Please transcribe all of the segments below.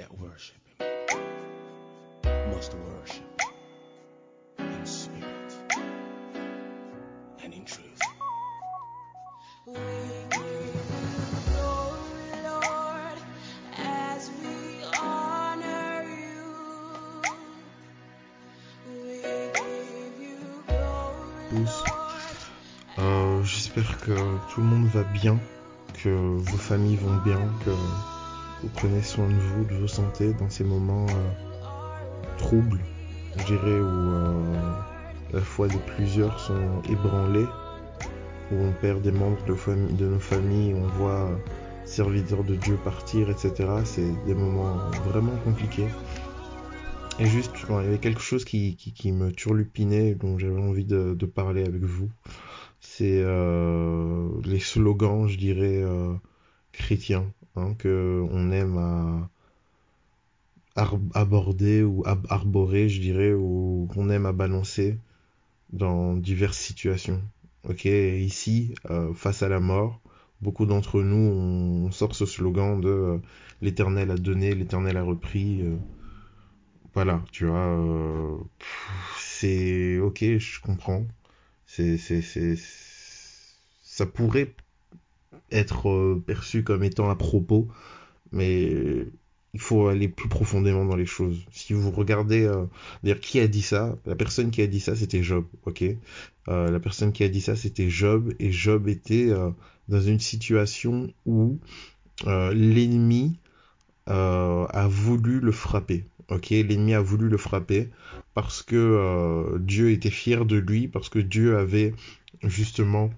that worship must worship in spirit and in truth. Euh, J'espère que tout le monde va bien, que vos familles vont bien, vous prenez soin de vous, de vos santé dans ces moments euh, troubles, je dirais, où euh, la foi de plusieurs sont ébranlées, où on perd des membres de, nos familles, on voit euh, serviteurs de Dieu partir, etc. C'est des moments vraiment compliqués. Et juste, il y avait quelque chose qui, qui, qui me turlupinait, dont j'avais envie de, de parler avec vous c'est euh, les slogans, je dirais, euh, chrétiens, hein, que on aime à aborder ou arborer, je dirais, ou qu'on aime à balancer dans diverses situations. Ok, ici, euh, face à la mort, beaucoup d'entre nous, on, sort ce slogan de euh, l'Éternel a donné, l'Éternel a repris. euh, voilà, tu vois, euh, c'est ok, je comprends. C'est, c'est, c'est, ça pourrait être euh, perçu comme étant à propos, mais il faut aller plus profondément dans les choses. Si vous regardez, euh, d'ailleurs, qui a dit ça? La personne qui a dit ça, c'était Job, ok? Euh, La personne qui a dit ça, c'était Job, et Job était euh, dans une situation où l'ennemi a voulu le frapper. Ok, l'ennemi a voulu le frapper parce que Dieu était fier de lui, parce que Dieu avait justement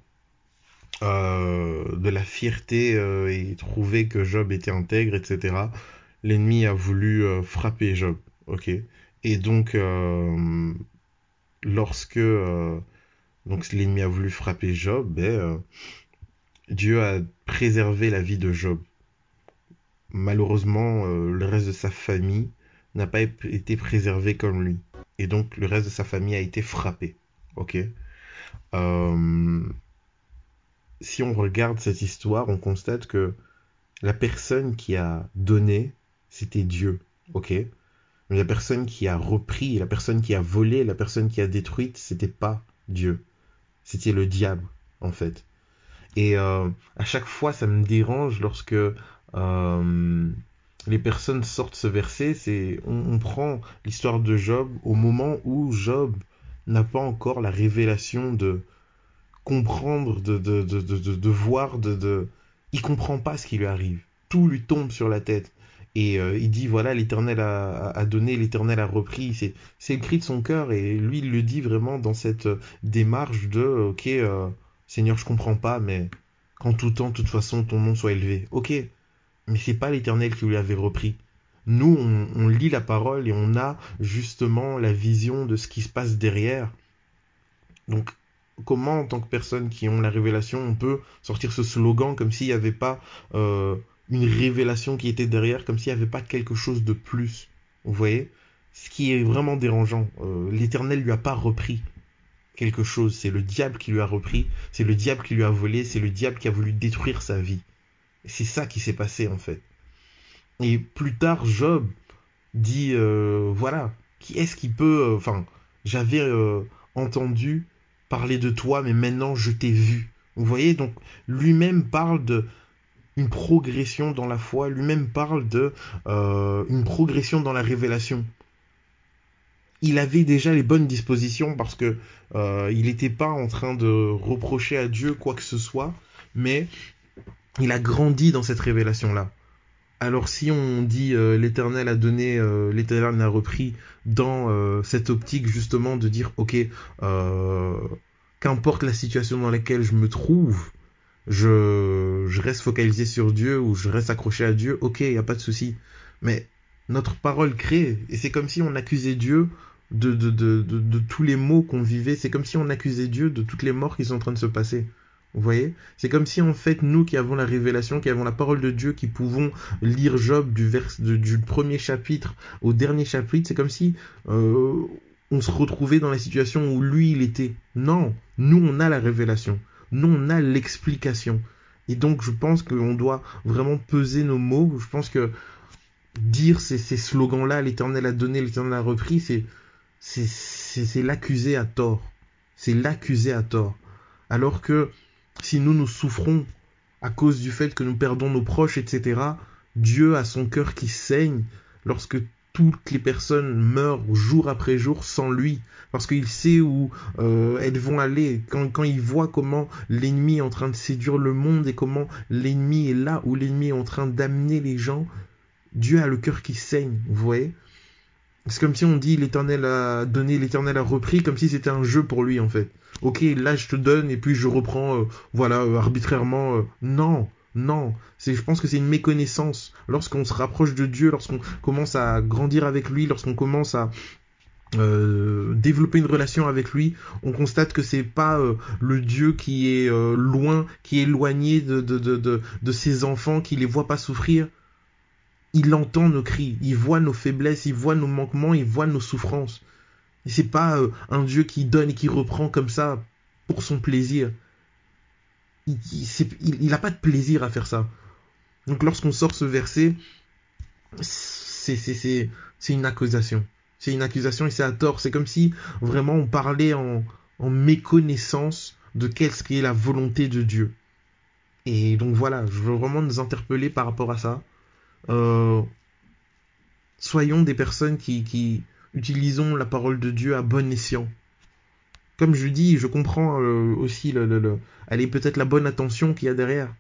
de la fierté euh, et trouvé que Job était intègre, etc. L'ennemi a voulu euh, frapper Job. Ok, et donc euh, lorsque euh, l'ennemi a voulu frapper Job, euh, Dieu a préservé la vie de Job malheureusement, euh, le reste de sa famille n'a pas été préservé comme lui. Et donc, le reste de sa famille a été frappé. Ok Euh, Si on regarde cette histoire, on constate que la personne qui a donné, c'était Dieu. Ok? Mais la personne qui a repris, la personne qui a volé, la personne qui a détruite, c'était pas Dieu. C'était le diable, en fait. Et euh, à chaque fois, ça me dérange lorsque euh, les personnes sortent ce verset. C'est on, on prend l'histoire de Job au moment où Job n'a pas encore la révélation de comprendre, de, de, de, de, voir, de. Il comprend pas ce qui lui arrive. Tout lui tombe sur la tête. Et euh, il dit, voilà, l'Éternel a, a donné, l'Éternel a repris. C'est, c'est le cri de son cœur. Et lui, il le dit vraiment dans cette euh, démarche de, ok, euh, Seigneur, je comprends pas, mais qu'en tout temps, de toute façon, ton nom soit élevé. Ok, mais c'est pas l'Éternel qui lui avait repris. Nous, on, on lit la parole et on a justement la vision de ce qui se passe derrière. Donc, comment, en tant que personne qui ont la révélation, on peut sortir ce slogan comme s'il n'y avait pas euh, une révélation qui était derrière, comme s'il n'y avait pas quelque chose de plus. Vous voyez? Ce qui est vraiment dérangeant. Euh, L'Éternel lui a pas repris quelque chose. C'est le diable qui lui a repris, c'est le diable qui lui a volé, c'est le diable qui a voulu détruire sa vie. C'est ça qui s'est passé en fait. Et plus tard, Job dit, euh, voilà, qui est-ce qui peut... euh, Enfin, j'avais entendu parler de toi, mais maintenant je t'ai vu. Vous voyez, donc lui-même parle de une progression dans la foi, lui-même parle de euh, progression dans la révélation. Il avait déjà les bonnes dispositions parce que euh, il n'était pas en train de reprocher à Dieu quoi que ce soit, mais il a grandi dans cette révélation-là. Alors si on dit euh, l'Éternel a donné, euh, l'Éternel a repris dans euh, cette optique justement de dire ok, qu'importe la situation dans laquelle je me trouve, je, reste focalisé sur Dieu ou je reste accroché à Dieu, ok, il n'y a pas de souci. Mais notre parole crée, et c'est comme si on accusait Dieu de tous les maux qu'on vivait, c'est comme si on accusait Dieu de toutes les morts qui sont en train de se passer. Vous voyez? C'est comme si en fait nous qui avons la révélation, qui avons la parole de Dieu, qui pouvons lire Job du, premier chapitre au dernier chapitre, c'est comme si euh, on se retrouvait dans la situation où lui il était. Non, nous on a la révélation, nous on a l'explication. Et donc je pense qu'on doit vraiment peser nos mots. Je pense que dire ces, ces slogans-là, l'Éternel a donné, l'Éternel a repris, c'est c'est l'accuser à tort. C'est l'accuser à tort. Alors que si nous nous souffrons à cause du fait que nous perdons nos proches, etc., Dieu a son cœur qui saigne lorsque toutes les personnes meurent jour après jour sans lui, parce qu'il sait où euh, elles vont aller, quand, quand il voit comment l'ennemi est en train de séduire le monde et comment l'ennemi est là, où l'ennemi est en train d'amener les gens, Dieu a le cœur qui saigne, vous voyez? C'est comme si on dit l'éternel a donné, l'éternel a repris, comme si c'était un jeu pour lui en fait. Ok, là je te donne et puis je reprends, euh, voilà, euh, arbitrairement. non, non, c'est, je pense que c'est une méconnaissance. Lorsqu'on se rapproche de Dieu, lorsqu'on commence à grandir avec lui, lorsqu'on commence à euh, développer une relation avec lui, on constate que c'est pas euh, le Dieu qui est euh, loin, qui est éloigné de, de, ses enfants, qui les voit pas souffrir. Il entend nos cris, il voit nos faiblesses, il voit nos manquements, il voit nos souffrances. C'est pas un Dieu qui donne et qui reprend comme ça pour son plaisir il n'a pas de plaisir à faire ça. Donc lorsqu'on sort ce verset, c'est une accusation. C'est une accusation et c'est à tort. C'est comme si vraiment on parlait en, méconnaissance de qui est la volonté de Dieu. Et donc voilà, je veux vraiment nous interpeller par rapport à ça. Euh, soyons des personnes qui, utilisons la parole de Dieu à bon escient comme je dis, je comprends euh, aussi le, le, elle est peut-être la bonne intention qu'il y a derrière.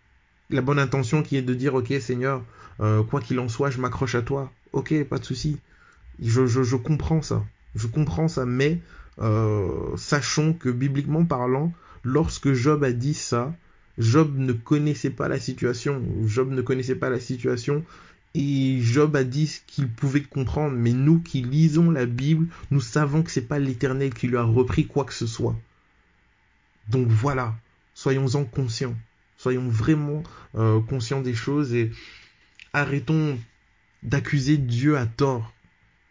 La bonne intention qui est de dire, ok Seigneur, euh, quoi qu'il en soit, je m'accroche à toi. Ok, pas de souci. Je, comprends ça. Je comprends ça, mais euh, sachons que bibliquement parlant, lorsque Job a dit ça, Job ne connaissait pas la situation. Job ne connaissait pas la situation et Job a dit qu'il pouvait comprendre, mais nous qui lisons la Bible, nous savons que c'est pas l'Éternel qui lui a repris quoi que ce soit. Donc voilà, soyons-en conscients, soyons vraiment euh, conscients des choses et arrêtons d'accuser Dieu à tort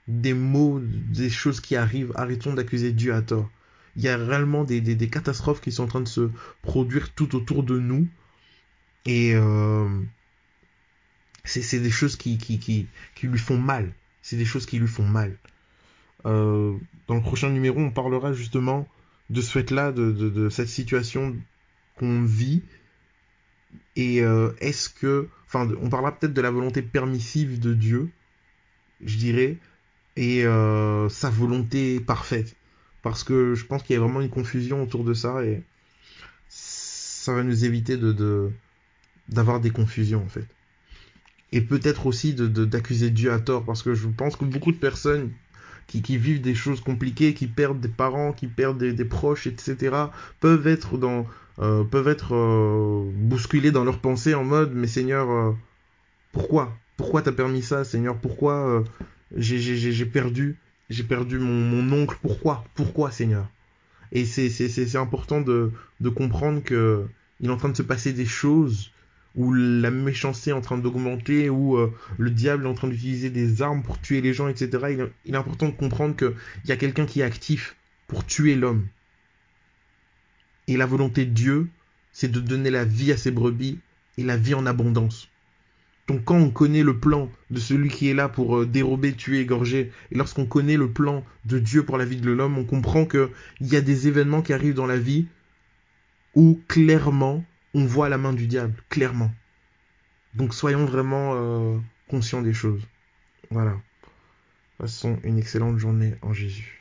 des mots, des choses qui arrivent. Arrêtons d'accuser Dieu à tort. Il y a réellement des, des, catastrophes qui sont en train de se produire tout autour de nous et euh, c'est des choses qui, qui, qui, qui, lui font mal. C'est des choses qui lui font mal. Euh, dans le prochain numéro, on parlera justement de ce fait-là, de, de, de, cette situation qu'on vit. Et euh, est-ce que... Enfin, on parlera peut-être de la volonté permissive de Dieu, je dirais, et euh, sa volonté parfaite. Parce que je pense qu'il y a vraiment une confusion autour de ça et ça va nous éviter de d'avoir des confusions en fait et peut-être aussi de d'accuser Dieu à tort parce que je pense que beaucoup de personnes qui, qui, vivent des choses compliquées, qui perdent des parents, qui perdent des, proches, etc., peuvent être dans euh, peuvent être euh, bousculés dans leurs pensées en mode mais Seigneur euh, pourquoi? Pourquoi t'as permis ça Seigneur? Pourquoi j'ai perdu j'ai perdu mon, mon oncle? Pourquoi? Pourquoi Seigneur? Et c'est important de de comprendre que il est en train de se passer des choses où la méchanceté est en train d'augmenter, où euh, le diable est en train d'utiliser des armes pour tuer les gens, etc. Il est, important de comprendre qu'il y a quelqu'un qui est actif pour tuer l'homme. Et la volonté de Dieu, c'est de donner la vie à ses brebis et la vie en abondance. Donc quand on connaît le plan de celui qui est là pour euh, dérober, tuer, égorger, et lorsqu'on connaît le plan de Dieu pour la vie de l'homme, on comprend qu'il y a des événements qui arrivent dans la vie où clairement on voit la main du diable, clairement. Donc soyons vraiment euh, conscients des choses. Voilà. Passons une excellente journée en Jésus.